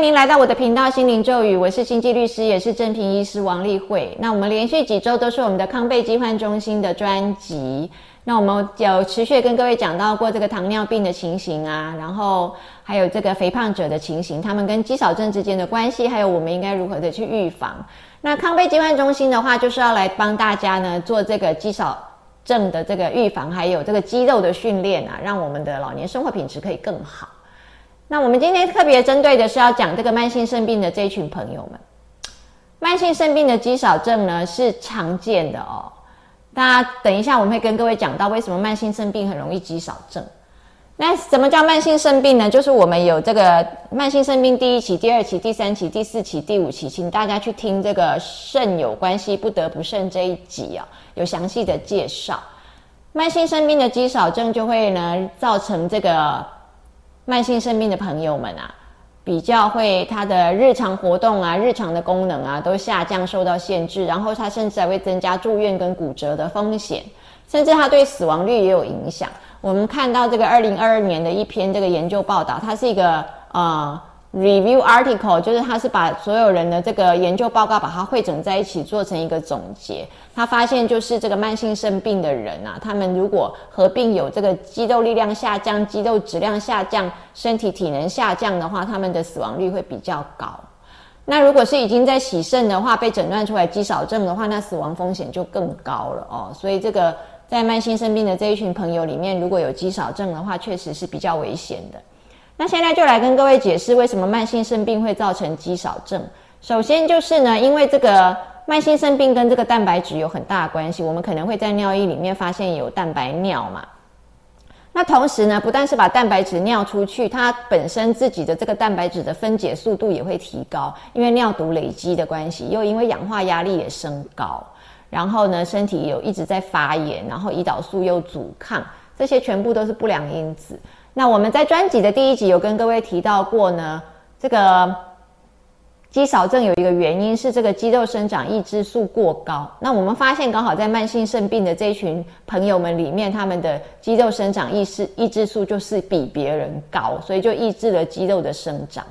迎您来到我的频道心灵咒语，我是心济律师，也是正平医师王丽慧。那我们连续几周都是我们的康贝疾患中心的专辑。那我们有持续跟各位讲到过这个糖尿病的情形啊，然后还有这个肥胖者的情形，他们跟肌少症之间的关系，还有我们应该如何的去预防。那康贝疾患中心的话，就是要来帮大家呢做这个肌少症的这个预防，还有这个肌肉的训练啊，让我们的老年生活品质可以更好。那我们今天特别针对的是要讲这个慢性肾病的这一群朋友们。慢性肾病的肌少症呢是常见的哦，大家等一下我们会跟各位讲到为什么慢性肾病很容易肌少症。那什么叫慢性肾病呢？就是我们有这个慢性肾病第一期、第二期、第三期、第四期、第五期，请大家去听这个肾有关系不得不肾这一集啊，有详细的介绍。慢性肾病的肌少症就会呢造成这个。慢性肾病的朋友们啊，比较会他的日常活动啊、日常的功能啊都下降、受到限制，然后他甚至还会增加住院跟骨折的风险，甚至他对死亡率也有影响。我们看到这个二零二二年的一篇这个研究报道，它是一个啊。Review article 就是他是把所有人的这个研究报告把它汇整在一起做成一个总结。他发现就是这个慢性肾病的人啊，他们如果合并有这个肌肉力量下降、肌肉质量下降、身体体能下降的话，他们的死亡率会比较高。那如果是已经在洗肾的话，被诊断出来肌少症的话，那死亡风险就更高了哦。所以这个在慢性肾病的这一群朋友里面，如果有肌少症的话，确实是比较危险的。那现在就来跟各位解释为什么慢性肾病会造成肌少症。首先就是呢，因为这个慢性肾病跟这个蛋白质有很大的关系，我们可能会在尿液里面发现有蛋白尿嘛。那同时呢，不但是把蛋白质尿出去，它本身自己的这个蛋白质的分解速度也会提高，因为尿毒累积的关系，又因为氧化压力也升高，然后呢，身体有一直在发炎，然后胰岛素又阻抗，这些全部都是不良因子。那我们在专辑的第一集有跟各位提到过呢，这个肌少症有一个原因是这个肌肉生长抑制素过高。那我们发现刚好在慢性肾病的这一群朋友们里面，他们的肌肉生长抑制抑制素就是比别人高，所以就抑制了肌肉的生长。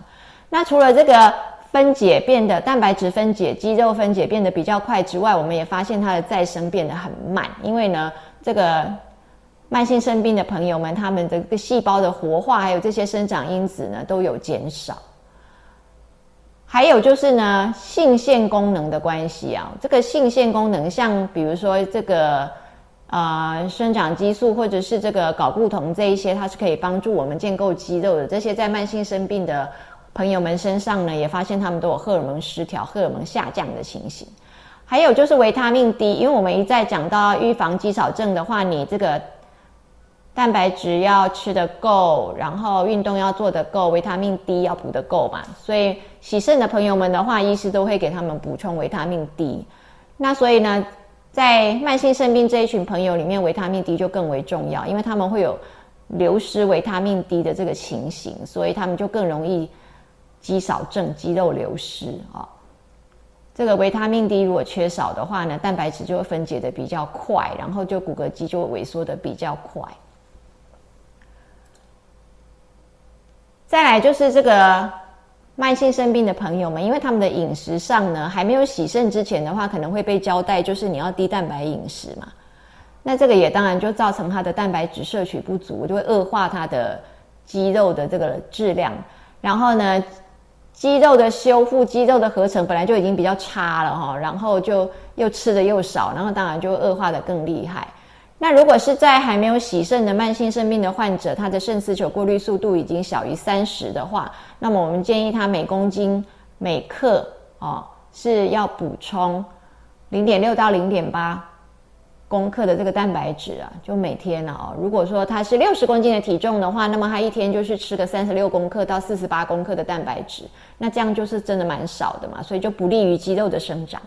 那除了这个分解变得蛋白质分解、肌肉分解变得比较快之外，我们也发现它的再生变得很慢，因为呢这个。慢性肾病的朋友们，他们的个细胞的活化，还有这些生长因子呢，都有减少。还有就是呢，性腺功能的关系啊，这个性腺功能，像比如说这个呃生长激素，或者是这个睾固酮这一些，它是可以帮助我们建构肌肉的。这些在慢性生病的朋友们身上呢，也发现他们都有荷尔蒙失调、荷尔蒙下降的情形。还有就是维他命 D，因为我们一再讲到预防肌少症的话，你这个。蛋白质要吃得够，然后运动要做得够，维他命 D 要补得够嘛。所以洗肾的朋友们的话，医师都会给他们补充维他命 D。那所以呢，在慢性肾病这一群朋友里面，维他命 D 就更为重要，因为他们会有流失维他命 D 的这个情形，所以他们就更容易肌少症、肌肉流失啊。这个维他命 D 如果缺少的话呢，蛋白质就会分解的比较快，然后就骨骼肌就会萎缩的比较快。再来就是这个慢性肾病的朋友们，因为他们的饮食上呢还没有洗肾之前的话，可能会被交代就是你要低蛋白饮食嘛。那这个也当然就造成他的蛋白质摄取不足，就会恶化他的肌肉的这个质量。然后呢，肌肉的修复、肌肉的合成本来就已经比较差了哈，然后就又吃的又少，然后当然就恶化的更厉害。那如果是在还没有洗肾的慢性肾病的患者，他的肾丝球过滤速度已经小于三十的话，那么我们建议他每公斤每克哦是要补充零点六到零点八公克的这个蛋白质啊，就每天哦。如果说他是六十公斤的体重的话，那么他一天就是吃个三十六公克到四十八公克的蛋白质，那这样就是真的蛮少的嘛，所以就不利于肌肉的生长。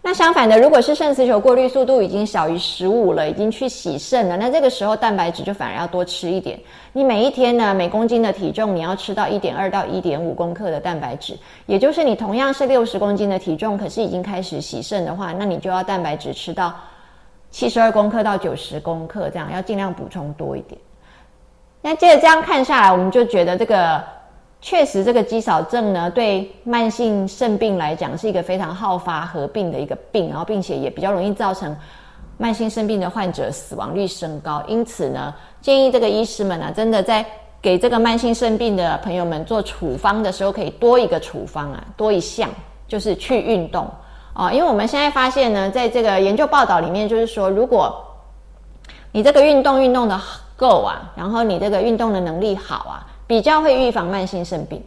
那相反的，如果是肾丝球过滤速度已经小于十五了，已经去洗肾了，那这个时候蛋白质就反而要多吃一点。你每一天呢，每公斤的体重你要吃到一点二到一点五公克的蛋白质，也就是你同样是六十公斤的体重，可是已经开始洗肾的话，那你就要蛋白质吃到七十二公克到九十公克，这样要尽量补充多一点。那接着这样看下来，我们就觉得这个确实这个肌少症呢，对慢性肾病来讲是一个非常好发合并的一个病，然后并且也比较容易造成慢性肾病的患者死亡率升高。因此呢，建议这个医师们啊，真的在给这个慢性肾病的朋友们做处方的时候，可以多一个处方啊，多一项就是去运动啊，因为我们现在发现呢，在这个研究报道里面，就是说如果你这个运动运动的够啊，然后你这个运动的能力好啊，比较会预防慢性肾病。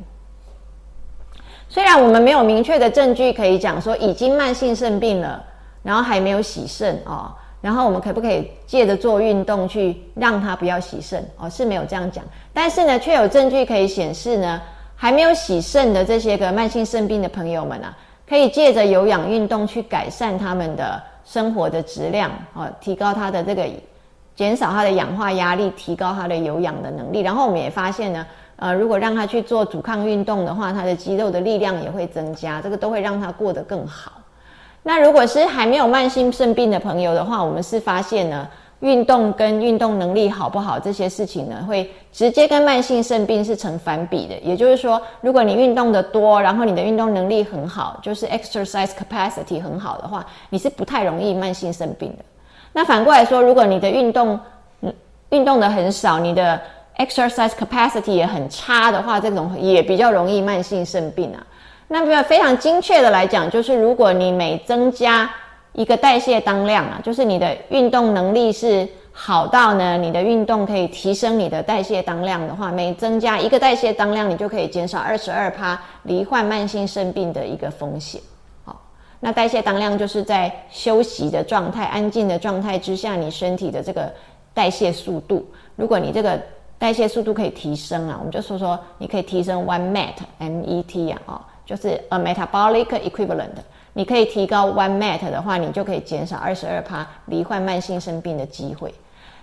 虽然我们没有明确的证据可以讲说已经慢性肾病了，然后还没有洗肾哦，然后我们可不可以借着做运动去让他不要洗肾哦？是没有这样讲，但是呢，却有证据可以显示呢，还没有洗肾的这些个慢性肾病的朋友们啊，可以借着有氧运动去改善他们的生活的质量哦，提高他的这个。减少它的氧化压力，提高它的有氧的能力。然后我们也发现呢，呃，如果让他去做阻抗运动的话，他的肌肉的力量也会增加，这个都会让他过得更好。那如果是还没有慢性肾病的朋友的话，我们是发现呢，运动跟运动能力好不好这些事情呢，会直接跟慢性肾病是成反比的。也就是说，如果你运动的多，然后你的运动能力很好，就是 exercise capacity 很好的话，你是不太容易慢性肾病的。那反过来说，如果你的运动，嗯，运动的很少，你的 exercise capacity 也很差的话，这种也比较容易慢性肾病啊。那么非常精确的来讲，就是如果你每增加一个代谢当量啊，就是你的运动能力是好到呢，你的运动可以提升你的代谢当量的话，每增加一个代谢当量，你就可以减少二十二趴罹患慢性肾病的一个风险。那代谢当量就是在休息的状态、安静的状态之下，你身体的这个代谢速度。如果你这个代谢速度可以提升啊，我们就说说你可以提升 one met，M E T 啊，哦，就是 a metabolic equivalent。你可以提高 one met 的话，你就可以减少二十二趴罹患慢性生病的机会。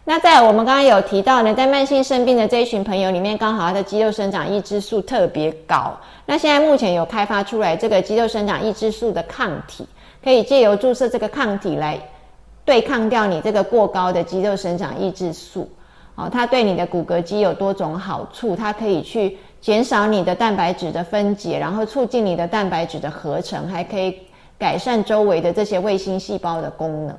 那在我们刚刚有提到呢，在慢性肾病的这一群朋友里面，刚好他的肌肉生长抑制素特别高。那现在目前有开发出来这个肌肉生长抑制素的抗体，可以借由注射这个抗体来对抗掉你这个过高的肌肉生长抑制素。哦，它对你的骨骼肌有多种好处，它可以去减少你的蛋白质的分解，然后促进你的蛋白质的合成，还可以改善周围的这些卫星细胞的功能。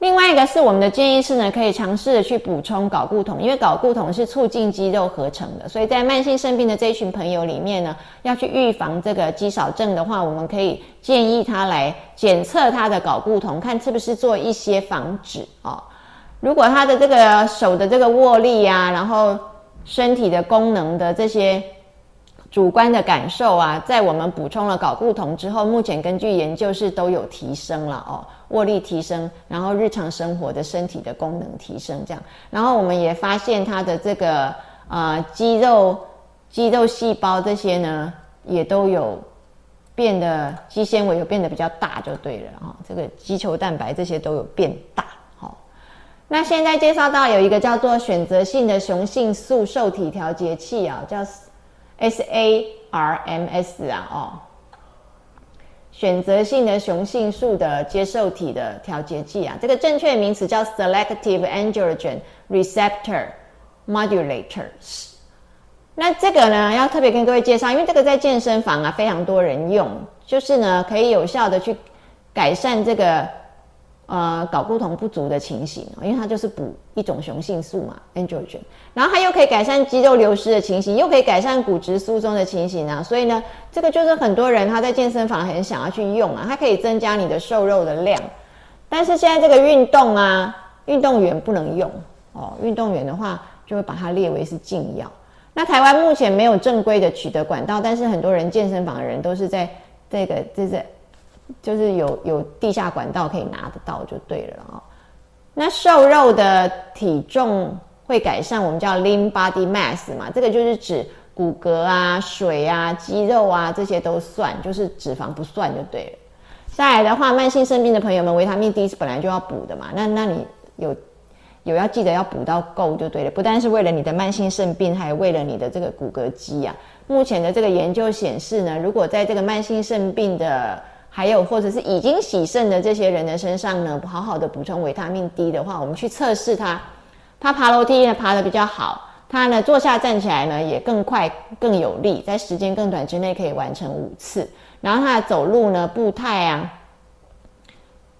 另外一个是我们的建议是呢，可以尝试的去补充睾固酮，因为睾固酮是促进肌肉合成的，所以在慢性肾病的这一群朋友里面呢，要去预防这个肌少症的话，我们可以建议他来检测他的睾固酮，看是不是做一些防止哦。如果他的这个手的这个握力呀，然后身体的功能的这些。主观的感受啊，在我们补充了睾固酮之后，目前根据研究是都有提升了哦，握力提升，然后日常生活的身体的功能提升，这样，然后我们也发现它的这个呃肌肉、肌肉细胞这些呢，也都有变得肌纤维有变得比较大，就对了啊，这个肌球蛋白这些都有变大，好，那现在介绍到有一个叫做选择性的雄性素受体调节器啊，叫。SARMS 啊，哦，选择性的雄性素的接受体的调节剂啊，这个正确名词叫 Selective Androgen Receptor Modulators。那这个呢，要特别跟各位介绍，因为这个在健身房啊非常多人用，就是呢可以有效的去改善这个。呃，睾固酮不足的情形，因为它就是补一种雄性素嘛，androgen，然后它又可以改善肌肉流失的情形，又可以改善骨质疏松的情形啊，所以呢，这个就是很多人他在健身房很想要去用啊，它可以增加你的瘦肉的量，但是现在这个运动啊，运动员不能用哦，运动员的话就会把它列为是禁药。那台湾目前没有正规的取得管道，但是很多人健身房的人都是在这个这是。就是有有地下管道可以拿得到就对了哦。那瘦肉的体重会改善，我们叫 lean body mass 嘛，这个就是指骨骼啊、水啊、肌肉啊这些都算，就是脂肪不算就对了。再来的话，慢性肾病的朋友们，维他命 D 是本来就要补的嘛，那那你有有要记得要补到够就对了，不单是为了你的慢性肾病，还有为了你的这个骨骼肌啊。目前的这个研究显示呢，如果在这个慢性肾病的还有，或者是已经洗肾的这些人的身上呢，好好的补充维他命 D 的话，我们去测试他，他爬楼梯呢爬的比较好，他呢坐下站起来呢也更快更有力，在时间更短之内可以完成五次。然后他的走路呢步态啊、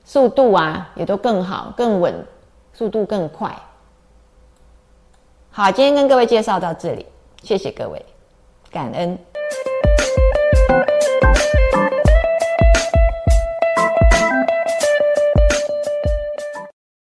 速度啊也都更好、更稳，速度更快。好，今天跟各位介绍到这里，谢谢各位，感恩。